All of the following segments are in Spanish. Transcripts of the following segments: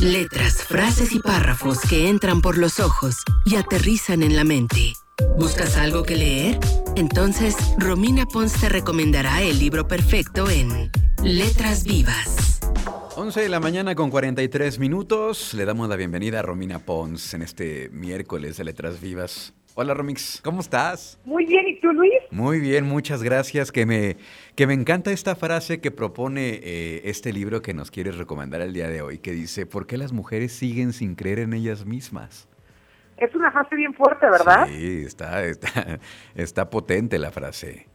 Letras, frases y párrafos que entran por los ojos y aterrizan en la mente. ¿Buscas algo que leer? Entonces, Romina Pons te recomendará el libro perfecto en Letras Vivas. 11 de la mañana con 43 minutos. Le damos la bienvenida a Romina Pons en este miércoles de Letras Vivas. Hola Romix, ¿cómo estás? Muy bien, ¿y tú Luis? Muy bien, muchas gracias. Que me, que me encanta esta frase que propone eh, este libro que nos quieres recomendar el día de hoy, que dice, ¿por qué las mujeres siguen sin creer en ellas mismas? Es una frase bien fuerte, ¿verdad? Sí, está, está, está potente la frase.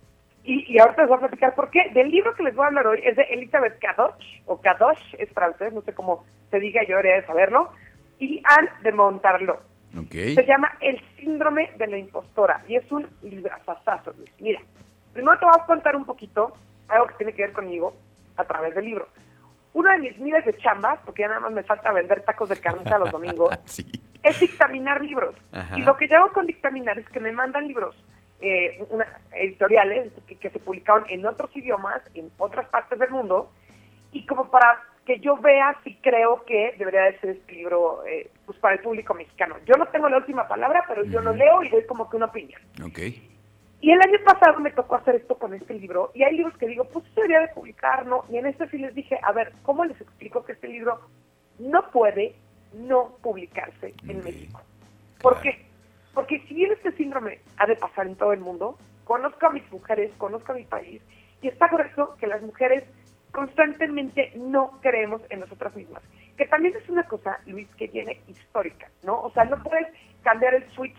Y, y ahorita les voy a platicar por qué. Del libro que les voy a hablar hoy es de Elizabeth Kadosh, o Kadosh, es francés, no sé cómo se diga, yo debería de saberlo, y Anne de Montarlo. Okay. Se llama El síndrome de la impostora y es un librazazazo. Luis. Mira, primero te voy a contar un poquito algo que tiene que ver conmigo a través del libro. Una de mis miles de chambas, porque ya nada más me falta vender tacos de carnita los domingos, Sí. es dictaminar libros. Ajá. Y lo que yo hago con dictaminar es que me mandan libros eh, una- editoriales que, que se publicaron en otros idiomas, en otras partes del mundo, y como para que yo vea si creo que debería de ser este libro eh, pues para el público mexicano. Yo no tengo la última palabra, pero yo lo leo y doy como que una opinión. Ok. Y el año pasado me tocó hacer esto con este libro, y hay libros que digo, pues debería de publicar, ¿no? Y en este sí les dije, a ver, ¿cómo les explico que este libro no puede no publicarse en. México? ¿Por Claro. qué? Porque si bien este síndrome ha de pasar en todo el mundo, conozco a mis mujeres, conozco a mi país, y está correcto que las mujeres constantemente no creemos en nosotras mismas. Que también es una cosa, Luis, que viene histórica, ¿no? O sea, no puedes cambiar el switch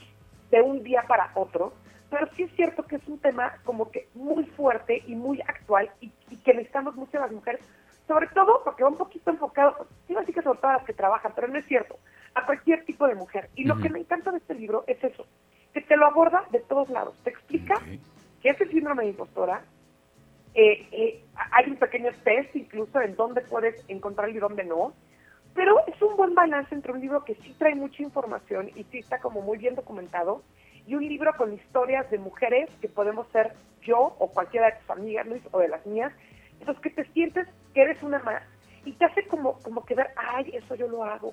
de un día para otro, pero sí es cierto que es un tema como que muy fuerte y muy actual y, y que necesitamos mucho las mujeres, sobre todo porque va un poquito enfocado, iba a decir que sobre todas las que trabajan, pero no es cierto, a cualquier tipo de mujer. Y lo que me encanta de este libro es eso, que te lo aborda de todos lados, te explica Ok. que es el síndrome de impostora. Eh, eh, hay un pequeño test incluso en dónde puedes encontrarlo y dónde no. Pero es un buen balance entre un libro que sí trae mucha información y sí está como muy bien documentado y un libro con historias de mujeres que podemos ser yo o cualquiera de tus amigas, Luis, o de las mías. Entonces que te sientes que eres una más y te hace como, como que ver, ay, eso yo lo hago,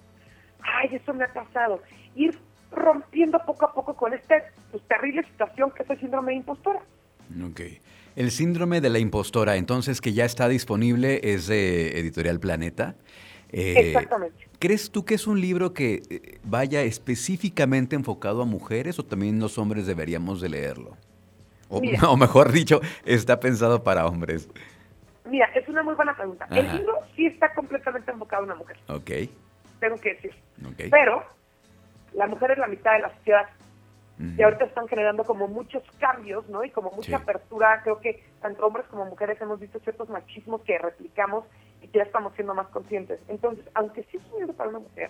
ay, eso me ha pasado. Ir rompiendo poco a poco con esta pues, terrible situación que es el síndrome de impostora. Ok. El síndrome de la impostora, entonces, que ya está disponible, es de Editorial Planeta. Eh, Exactamente. ¿Crees tú que es un libro que eh, vaya específicamente enfocado a mujeres o también los hombres deberíamos de leerlo? O, Mira. o mejor dicho, está pensado para hombres. Mira, es una muy buena pregunta. El libro sí está completamente enfocado a una mujer, Ok, tengo que decir. ok. Pero la mujer es la mitad de la sociedad Y ahorita están generando como muchos cambios, ¿no? Y como mucha Sí. apertura. Creo que tanto hombres como mujeres hemos visto ciertos machismos que replicamos y que ya estamos siendo más conscientes. Entonces, aunque sí es un libro para una mujer,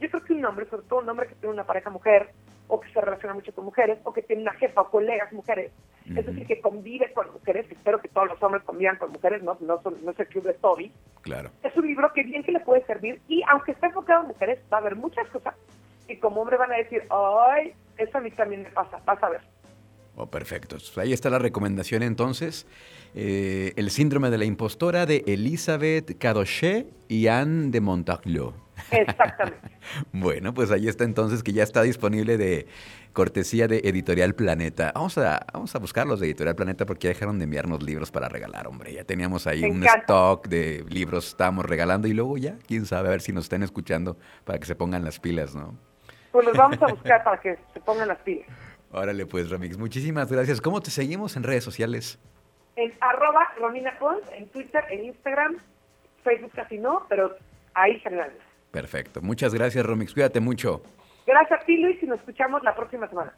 yo creo que un hombre, sobre todo un hombre que tiene una pareja mujer, o que se relaciona mucho con mujeres, o que tiene una jefa o colegas mujeres, es decir, que convive con mujeres, espero que todos los hombres convivan con mujeres, no, no, son- no es el club de Toby, Claro. es un libro que bien que le puede servir y aunque está enfocado en mujeres, va a haber muchas cosas que como hombre van a decir, ay, eso a mí también me pasa, vas a ver. Oh, perfecto. Ahí está la recomendación entonces. Eh, el síndrome de la impostora de Elizabeth Cadochet y Anne de Montaglio. Exactamente. Bueno, pues ahí está entonces que ya está disponible de cortesía de Editorial Planeta. Vamos a, vamos a buscar los de Editorial Planeta porque ya dejaron de enviarnos libros para regalar, hombre. Ya teníamos ahí Me un encanta. stock de libros estábamos regalando y luego ya, quién sabe, a ver si nos están escuchando para que se pongan las pilas, ¿no? Pues los vamos a buscar para que se pongan las pilas. Órale pues, Ramix, muchísimas gracias. ¿Cómo te seguimos en redes sociales? En arroba Romina Pons, en Twitter, en Instagram, Facebook casi no, pero ahí generalmente. Perfecto. Muchas gracias, Romix. Cuídate mucho. Gracias a ti, Luis, y nos escuchamos la próxima semana.